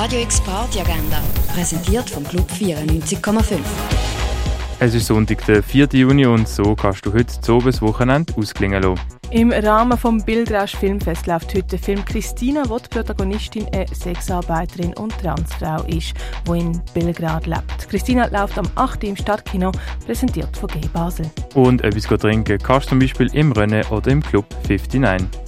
Radio X Party Agenda, präsentiert vom Club 94,5. Es ist Sonntag, der 4. Juni und so kannst du heute zu das Wochenende ausklingen lassen. Im Rahmen vom Bildrausch Filmfest läuft heute der Film Christina, wo die Protagonistin eine Sexarbeiterin und Transfrau ist, die in Belgrad lebt. Christina läuft am 8. im Stadtkino, präsentiert von G Basel. Und etwas trinken kannst du zum Beispiel im Rennen oder im Club 59.